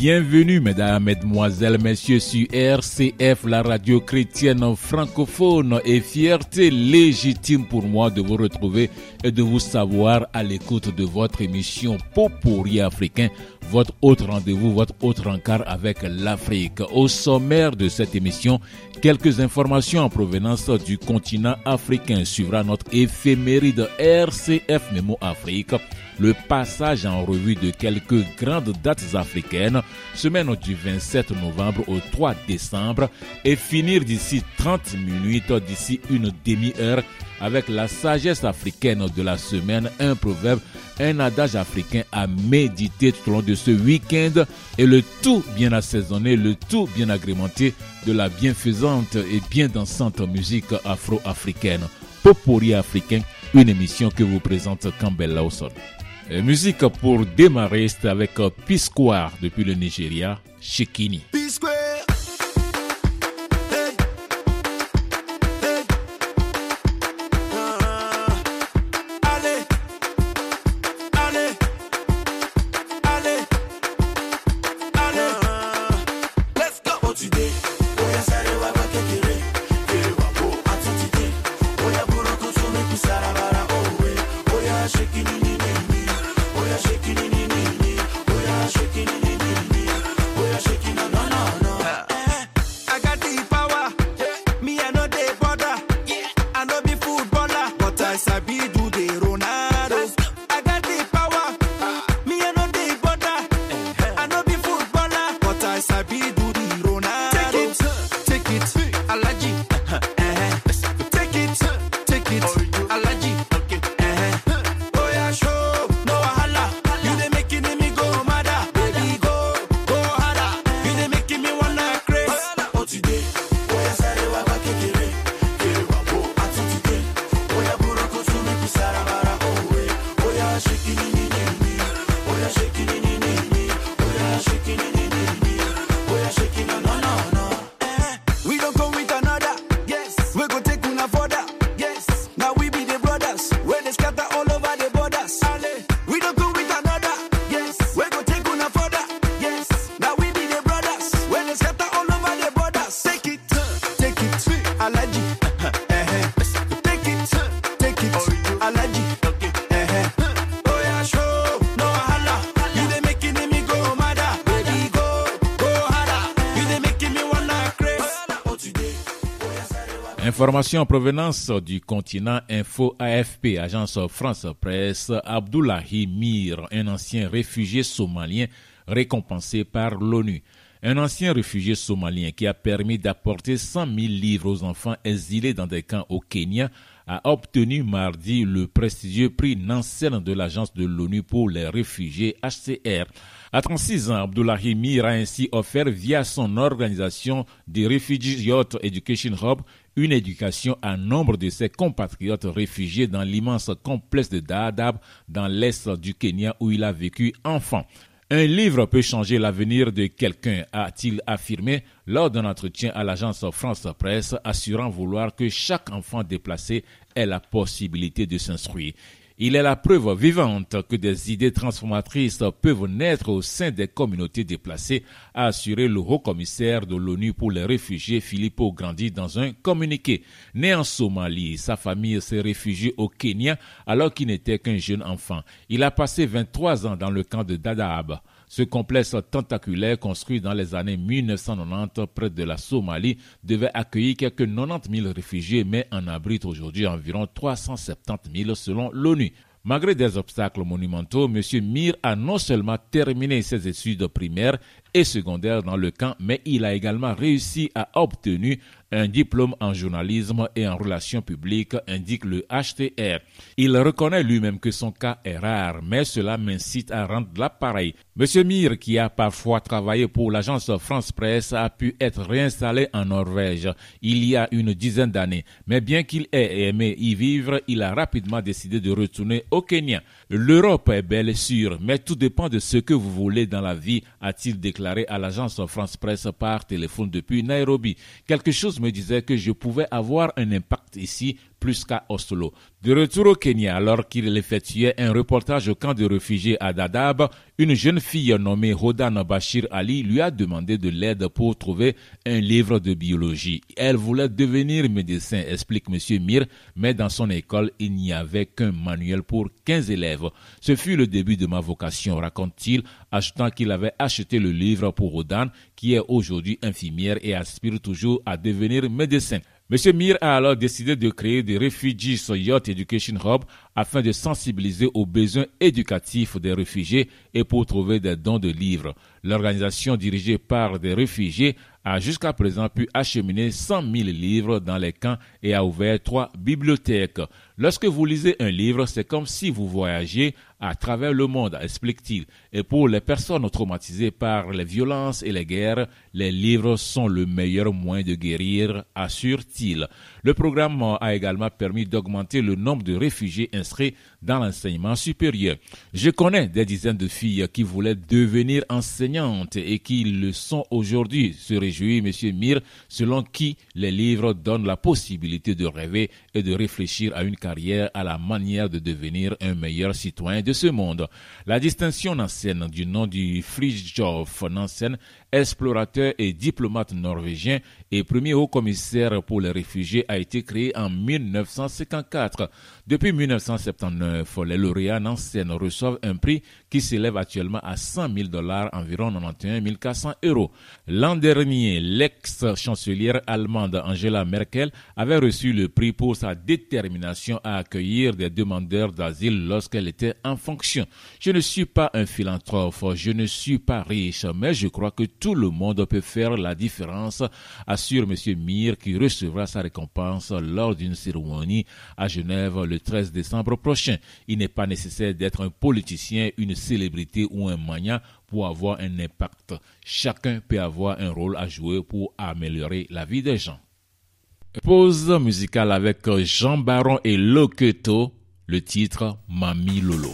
Bienvenue, mesdames, mesdemoiselles, messieurs, sur RCF, la radio chrétienne francophone, et fierté légitime pour moi de vous retrouver et de vous savoir à l'écoute de votre émission Popori africain, votre autre rendez-vous, votre autre encart avec l'Afrique. Au sommaire de cette émission, quelques informations en provenance du continent africain suivra notre éphéméride RCF Mémo Afrique le passage en revue de quelques grandes dates africaines, semaine du 27 novembre au 3 décembre, et finir d'ici 30 minutes, d'ici une demi-heure, avec la sagesse africaine de la semaine, un proverbe, un adage africain à méditer tout au long de ce week-end, et le tout bien assaisonné, le tout bien agrémenté de la bienfaisante et bien dansante musique afro-africaine. Popori africain, une émission que vous présente Campbell Lawson. Et musique pour démarrer, c'est avec Pisquare depuis le Nigeria, Shekini. En provenance du continent Info AFP, agence France Presse, Abdullahi Mir, un ancien réfugié somalien récompensé par l'ONU. Un ancien réfugié somalien qui a permis d'apporter 100 000 livres aux enfants exilés dans des camps au Kenya a obtenu mardi le prestigieux prix Nansen de l'agence de l'ONU pour les réfugiés HCR. À 36 ans, Abdullahi Mir a ainsi offert via son organisation The Refugee Youth Education Hub une éducation à nombre de ses compatriotes réfugiés dans l'immense complexe de Dadaab dans l'est du Kenya où il a vécu enfant. Un livre peut changer l'avenir de quelqu'un, a-t-il affirmé lors d'un entretien à l'agence France Presse, assurant vouloir que chaque enfant déplacé ait la possibilité de s'instruire. Il est la preuve vivante que des idées transformatrices peuvent naître au sein des communautés déplacées, a assuré le haut-commissaire de l'ONU pour les réfugiés Filippo Grandi dans un communiqué. Né en Somalie, sa famille s'est réfugiée au Kenya alors qu'il n'était qu'un jeune enfant. Il a passé 23 ans dans le camp de Dadaab. Ce complexe tentaculaire construit dans les années 1990 près de la Somalie devait accueillir quelques 90 000 réfugiés mais en abrite aujourd'hui environ 370 000 selon l'ONU. Malgré des obstacles monumentaux, M. Mir a non seulement terminé ses études primaires et secondaires dans le camp, mais il a également réussi à obtenir un diplôme en journalisme et en relations publiques, indique le HTR. Il reconnaît lui-même que son cas est rare, mais cela m'incite à rendre l'appareil. Monsieur Mir, qui a parfois travaillé pour l'agence France Presse, a pu être réinstallé en Norvège il y a une dizaine d'années. Mais bien qu'il ait aimé y vivre, il a rapidement décidé de retourner au Kenya. L'Europe est belle et sûre, mais tout dépend de ce que vous voulez dans la vie, a-t-il déclaré à l'agence France Presse par téléphone depuis Nairobi. Quelque chose me disait que je pouvais avoir un impact ici plus qu'à Oslo. De retour au Kenya, alors qu'il effectuait un reportage au camp de réfugiés à Dadaab, une jeune fille nommée Rodan Bashir Ali lui a demandé de l'aide pour trouver un livre de biologie. Elle voulait devenir médecin, explique M. Mir, mais dans son école, il n'y avait qu'un manuel pour 15 élèves. Ce fut le début de ma vocation, raconte-t-il, ajoutant qu'il avait acheté le livre pour Rodan, qui est aujourd'hui infirmière et aspire toujours à devenir médecin. M. Mir a alors décidé de créer des Refugees Youth Education Hub afin de sensibiliser aux besoins éducatifs des réfugiés et pour trouver des dons de livres. L'organisation dirigée par des réfugiés a jusqu'à présent pu acheminer 100 000 livres dans les camps et a ouvert trois bibliothèques. Lorsque vous lisez un livre, c'est comme si vous voyagiez à travers le monde, explique-t-il. Et pour les personnes traumatisées par les violences et les guerres, les livres sont le meilleur moyen de guérir, assure-t-il. Le programme a également permis d'augmenter le nombre de réfugiés inscrits dans l'enseignement supérieur. Je connais des dizaines de filles qui voulaient devenir enseignantes et qui le sont aujourd'hui, se réjouit M. Mir, selon qui les livres donnent la possibilité de rêver et de réfléchir à une carrière à la manière de devenir un meilleur citoyen de ce monde. La distinction scène du nom du Frijov, en scène explorateur et diplomate norvégien et premier haut commissaire pour les réfugiés, a été créée en 1954. Depuis 1979, les lauréats Nansen reçoivent un prix qui s'élève actuellement à 100 000 dollars, environ 91 400 euros. L'an dernier, l'ex-chancelière allemande Angela Merkel avait reçu le prix pour sa détermination à accueillir des demandeurs d'asile lorsqu'elle était en fonction. Je ne suis pas un philanthrope, je ne suis pas riche, mais je crois que tout le monde peut faire la différence, assure M. Mir qui recevra sa récompense lors d'une cérémonie à Genève le 13 décembre prochain. Il n'est pas nécessaire d'être un politicien, une célébrité ou un mania pour avoir un impact. Chacun peut avoir un rôle à jouer pour améliorer la vie des gens. Pause musicale avec Jean Baron et Loketo, le titre Mami Lolo.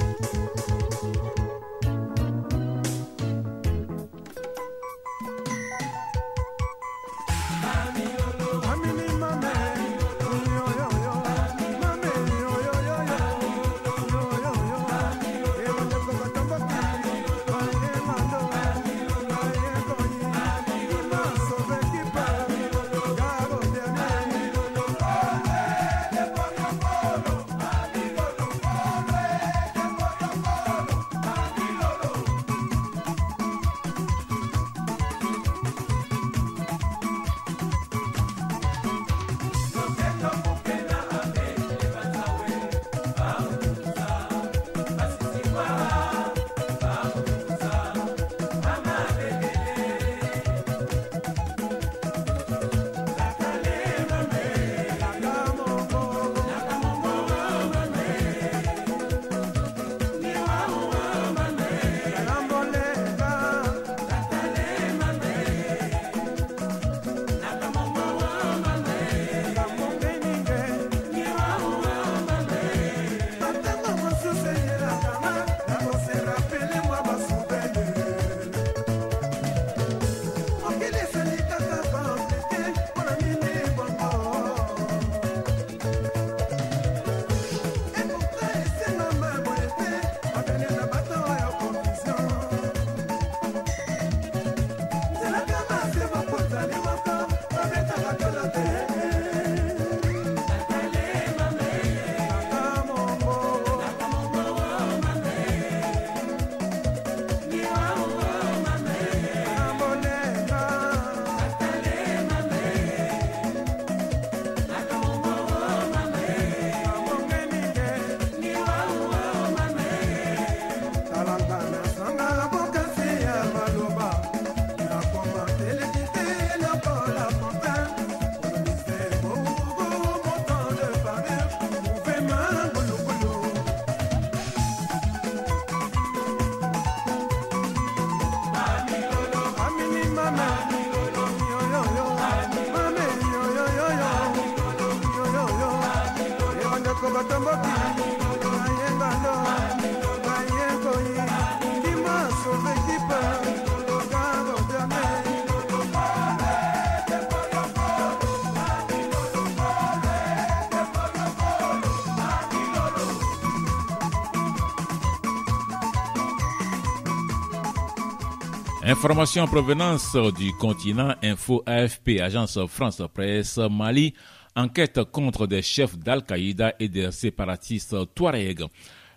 Information en provenance du continent Info AFP, agence France Presse Mali, enquête contre des chefs d'Al-Qaïda et des séparatistes Touareg.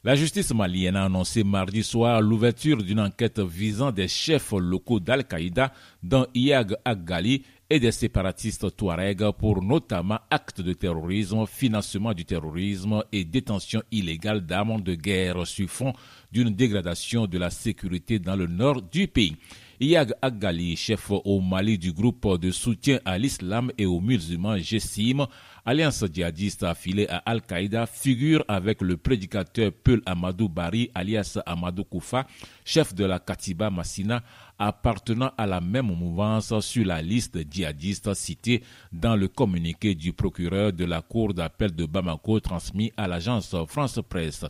La justice malienne a annoncé mardi soir l'ouverture d'une enquête visant des chefs locaux d'Al-Qaïda, dont Iag Agali et des séparatistes Touareg pour notamment actes de terrorisme, financement du terrorisme et détention illégale d'armes de guerre sur fond d'une dégradation de la sécurité dans le nord du pays. Iyag Agali, chef au Mali du groupe de soutien à l'islam et aux musulmans GESIM, alliance djihadiste affiliée à Al-Qaïda, figure avec le prédicateur Peul Amadou Bari, alias Amadou Koufa, chef de la Katiba Massina, appartenant à la même mouvance sur la liste djihadiste citée dans le communiqué du procureur de la Cour d'appel de Bamako transmis à l'agence France Presse.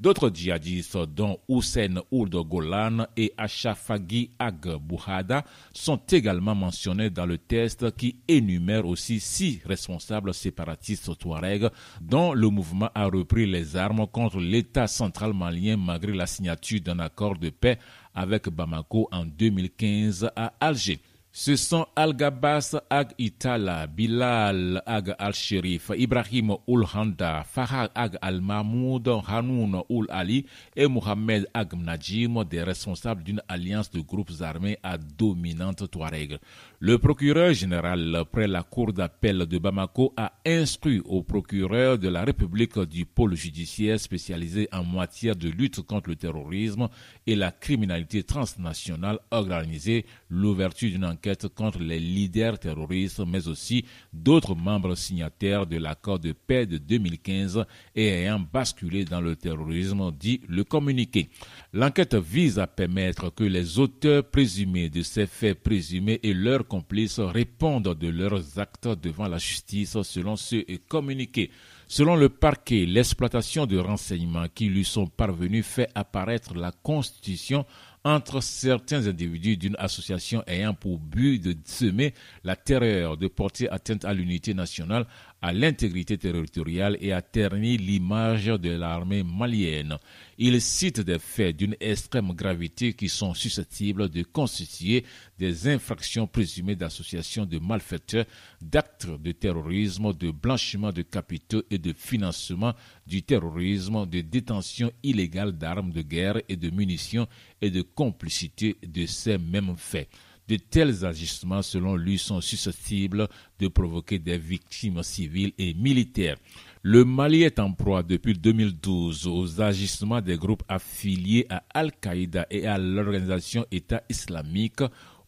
D'autres djihadistes, dont Hussein Ould Golan et Achafagi Ag Bouhada, sont également mentionnés dans le test qui énumère aussi six responsables séparatistes Touareg dont le mouvement a repris les armes contre l'État central malien malgré la signature d'un accord de paix avec Bamako en 2015 à Alger. Ce sont Al-Gabas Ag Itala, Bilal Ag Al-Sherif, Ibrahim Ul Handa, Farah Ag Al-Mahmoud, Hanoun Ul Ali et Mohamed Ag Najim, des responsables d'une alliance de groupes armés à dominante Touareg. Le procureur général près la cour d'appel de Bamako a instruit au procureur de la République du pôle judiciaire spécialisé en matière de lutte contre le terrorisme et la criminalité transnationale organisée l'ouverture d'une enquête contre les leaders terroristes mais aussi d'autres membres signataires de l'accord de paix de 2015 et ayant basculé dans le terrorisme, dit le communiqué. L'enquête vise à permettre que les auteurs présumés de ces faits présumés et leurs complices répondent de leurs actes devant la justice selon ce communiqué. Selon le parquet, l'exploitation de renseignements qui lui sont parvenus fait apparaître la constitution entre certains individus d'une association ayant pour but de semer la terreur, de porter atteinte à l'unité nationale, à l'intégrité territoriale et à ternir l'image de l'armée malienne. Il cite des faits d'une extrême gravité qui sont susceptibles de constituer des infractions présumées d'association de malfaiteurs, d'actes de terrorisme, de blanchiment de capitaux et de financement du terrorisme, de détention illégale d'armes de guerre et de munitions et de complicité de ces mêmes faits. De tels agissements, selon lui, sont susceptibles de provoquer des victimes civiles et militaires. Le Mali est en proie depuis 2012 aux agissements des groupes affiliés à Al-Qaïda et à l'organisation État islamique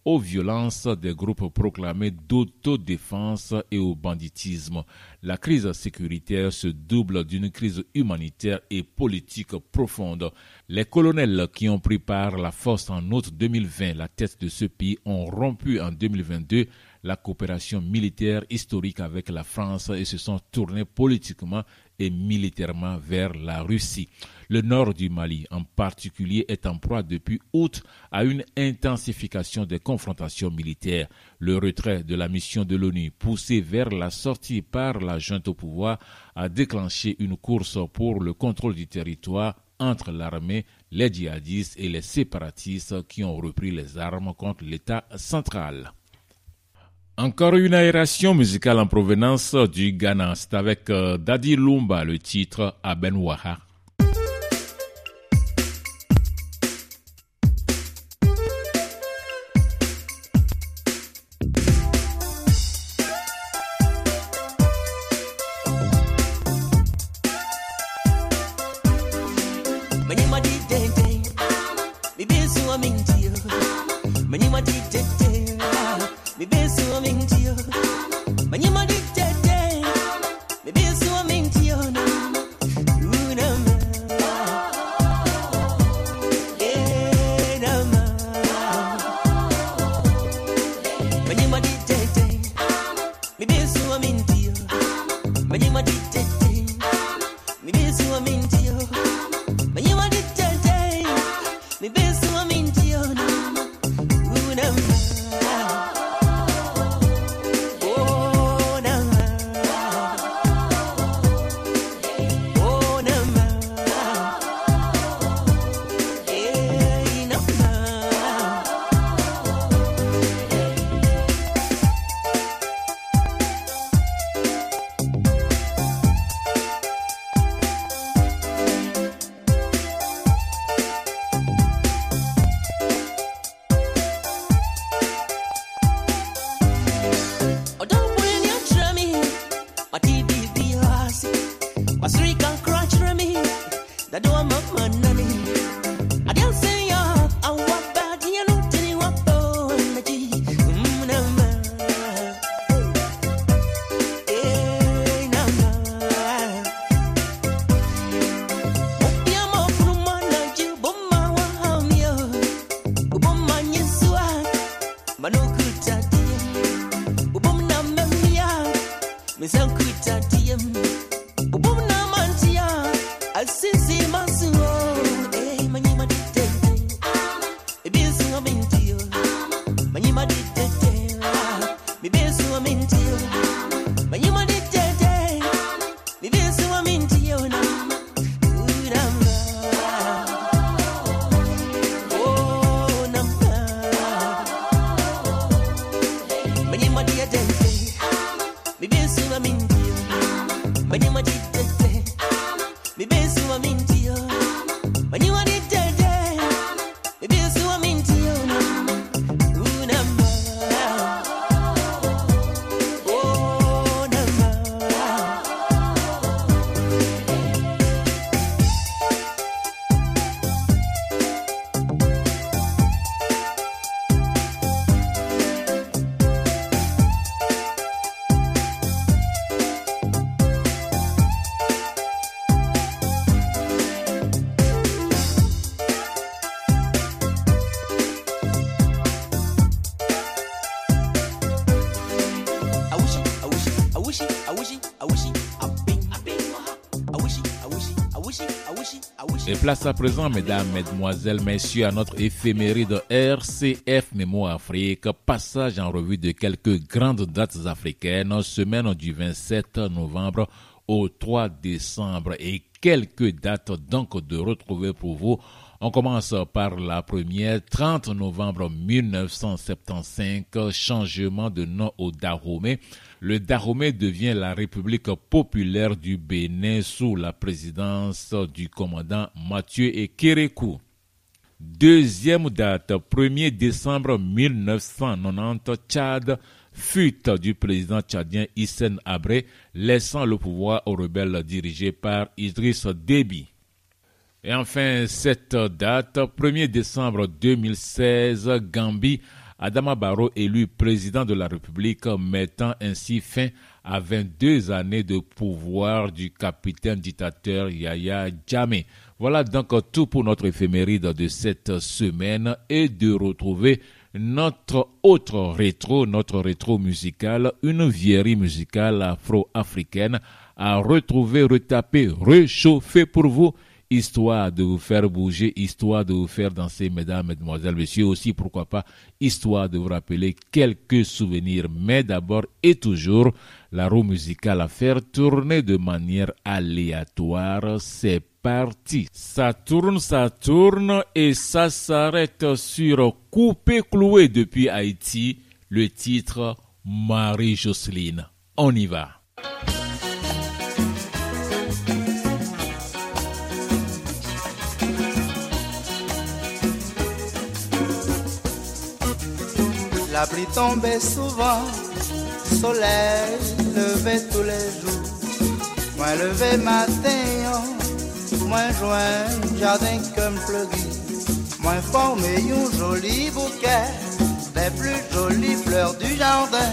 aux violences des groupes proclamés d'autodéfense et au banditisme. La crise sécuritaire se double d'une crise humanitaire et politique profonde. Les colonels qui ont pris part la force en août 2020 la tête de ce pays ont rompu en 2022 la coopération militaire historique avec la France et se sont tournés politiquement et militairement vers la Russie. Le nord du Mali, en particulier, est en proie depuis août à une intensification des confrontations militaires. Le retrait de la mission de l'ONU, poussé vers la sortie par la junte au pouvoir, a déclenché une course pour le contrôle du territoire entre l'armée, les djihadistes et les séparatistes qui ont repris les armes contre l'État central. Encore une aération musicale en provenance du Ghana. Avec euh, Dadi Lumba le titre Aben pensou mentiu. Mas nem Waha. place à présent, mesdames, mesdemoiselles, messieurs, à notre éphéméride RCF Mémo Afrique, passage en revue de quelques grandes dates africaines, semaine du 27 novembre au 3 décembre et quelques dates donc de retrouver pour vous. On commence par la première, 30 novembre 1975, changement de nom au Dahomey le Dahomey devient la République populaire du Bénin sous la présidence du commandant Mathieu Ekerekou. Deuxième date, 1er décembre 1990, Tchad, fuite du président tchadien Hissène Abré, laissant le pouvoir aux rebelles dirigés par Idriss Déby. Et enfin, cette date, 1er décembre 2016, Gambie Adama Barrow élu président de la République, mettant ainsi fin à 22 années de pouvoir du capitaine dictateur Yaya Jammeh. Voilà donc tout pour notre éphéméride de cette semaine et de retrouver notre autre rétro, notre rétro musical, une vieillerie musicale afro-africaine à retrouver, retaper, réchauffer pour vous histoire de vous faire bouger, histoire de vous faire danser, mesdames, mesdemoiselles, messieurs, aussi, pourquoi pas, histoire de vous rappeler quelques souvenirs. Mais d'abord et toujours, la roue musicale à faire tourner de manière aléatoire, c'est parti. Ça tourne, ça tourne et ça s'arrête sur Coupé Cloué depuis Haïti, le titre Marie-Jocelyne. On y va. La pluie tombait souvent, soleil levé tous les jours. Moins levé matin, moins joint, jardin comme fleuri. Moins formé un joli bouquet, les plus jolies fleurs du jardin.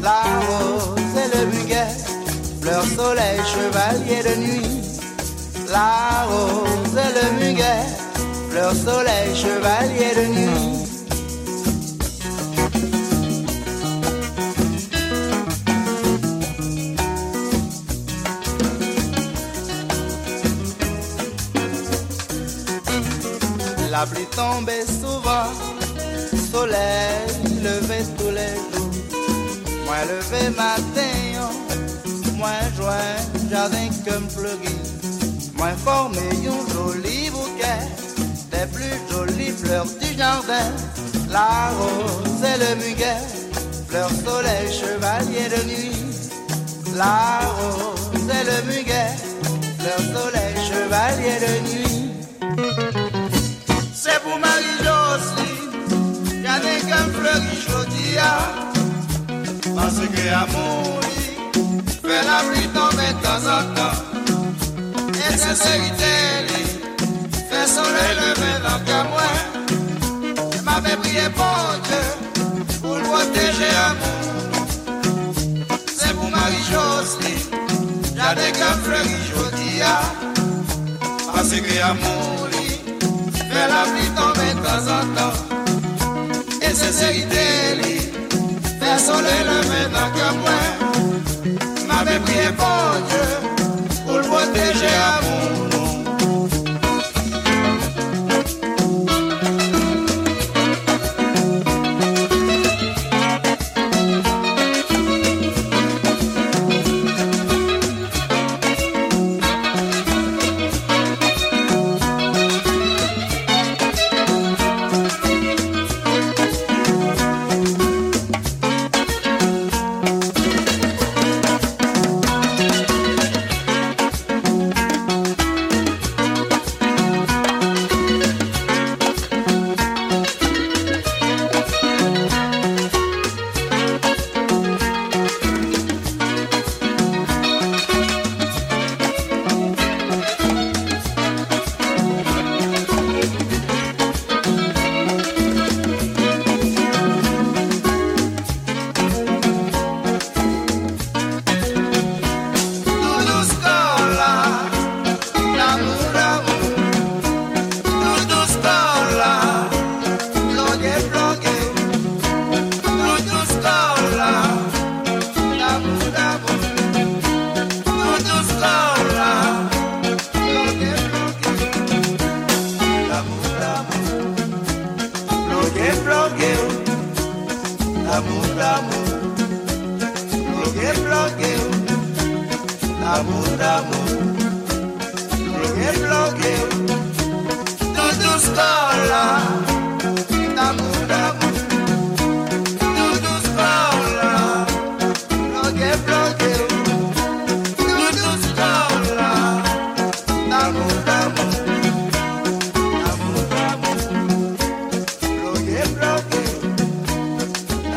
La rose et le muguet, fleurs soleil, chevalier de nuit. La rose et le muguet, fleurs soleil, chevalier de nuit. Tombait souvent, soleil levé tous les jours. Moins levé matin, moins joint, jardin comme fleuri. Moins formé un joli bouquet, des plus jolies fleurs du jardin. La rose et le muguet, fleurs soleil, chevalier de nuit. La rose et le muguet, fleurs soleil, chevalier de nuit c'est pour Marie-Jocelyne, y'a des comme fleuris jodia, parce que amour, fait la pluie tomber de temps en temps, et sincérité, fait soleil lever dans le moi, m'avait prié pour Dieu, pour protéger amour, c'est pour Marie-Jocelyne, y'a des comme fleuris jodia, parce que amour, fait la pluie tomber de temps en temps. Et sincérité, fait soleil le matin que moi. Ma prier bon Dieu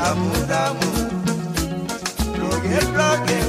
damu damu. Don't get blocked. Eh?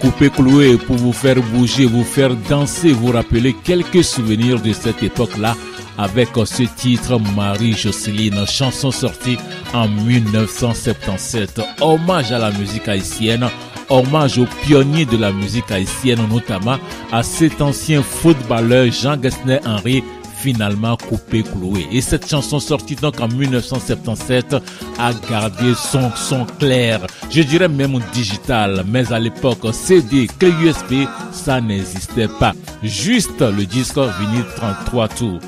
Coupé cloué pour vous faire bouger, vous faire danser, vous rappeler quelques souvenirs de cette époque-là avec ce titre Marie Jocelyne, chanson sortie en 1977. Hommage à la musique haïtienne, hommage aux pionniers de la musique haïtienne, notamment à cet ancien footballeur Jean Gasner Henry finalement coupé cloué. Et cette chanson sortie donc en 1977 a gardé son son clair, je dirais même digital, mais à l'époque CD, clé USB, ça n'existait pas. Juste le disque vinyle 33 tours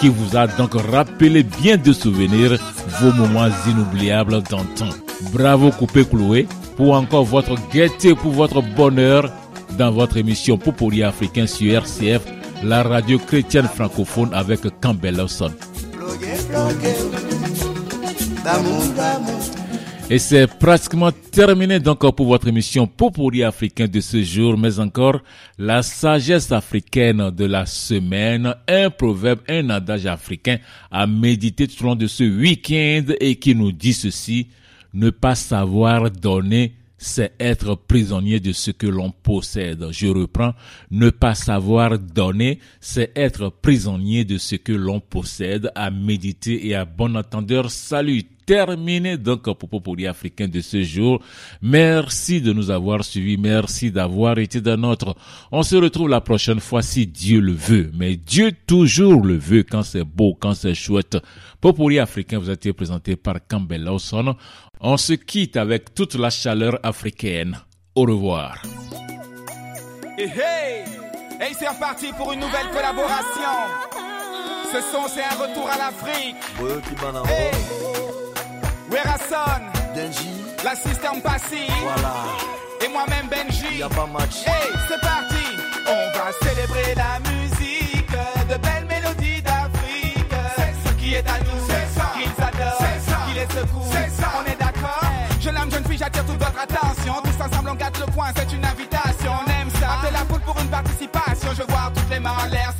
qui vous a donc rappelé bien de souvenirs vos moments inoubliables d'antan. Bravo Coupé Cloué pour encore votre gaieté, pour votre bonheur dans votre émission Popoli africain sur RCF la radio chrétienne francophone avec Campbell Lawson. Et c'est pratiquement terminé donc pour votre émission Popori africain de ce jour, mais encore la sagesse africaine de la semaine, un proverbe, un adage africain à méditer tout au long de ce week-end et qui nous dit ceci, ne pas savoir donner c'est être prisonnier de ce que l'on possède. Je reprends, ne pas savoir donner, c'est être prisonnier de ce que l'on possède, à méditer et à bon entendeur. Salut terminé donc pour les africain de ce jour. Merci de nous avoir suivis. Merci d'avoir été dans notre. On se retrouve la prochaine fois si Dieu le veut. Mais Dieu toujours le veut quand c'est beau, quand c'est chouette. Popoli africain vous a été présenté par Campbell Lawson. On se quitte avec toute la chaleur africaine. Au revoir. Et hey, hey c'est reparti pour une nouvelle collaboration. Ce son, c'est un retour à l'Afrique. Hey. Werason, Denji, la système passive. voilà, Et moi-même Benji. y a pas match. Hey, c'est parti. On va célébrer la musique, de belles mélodies d'Afrique. C'est ce qui est à nous, c'est ça qu'ils adorent, c'est ça qui les secoue. C'est ça, on est d'accord. Jeune homme, jeune fille, j'attire toute votre attention. Tous ensemble, on gâte le coin, c'est une invitation. On aime ça. Appelez la foule pour une participation. Je vois toutes les mains en l'air.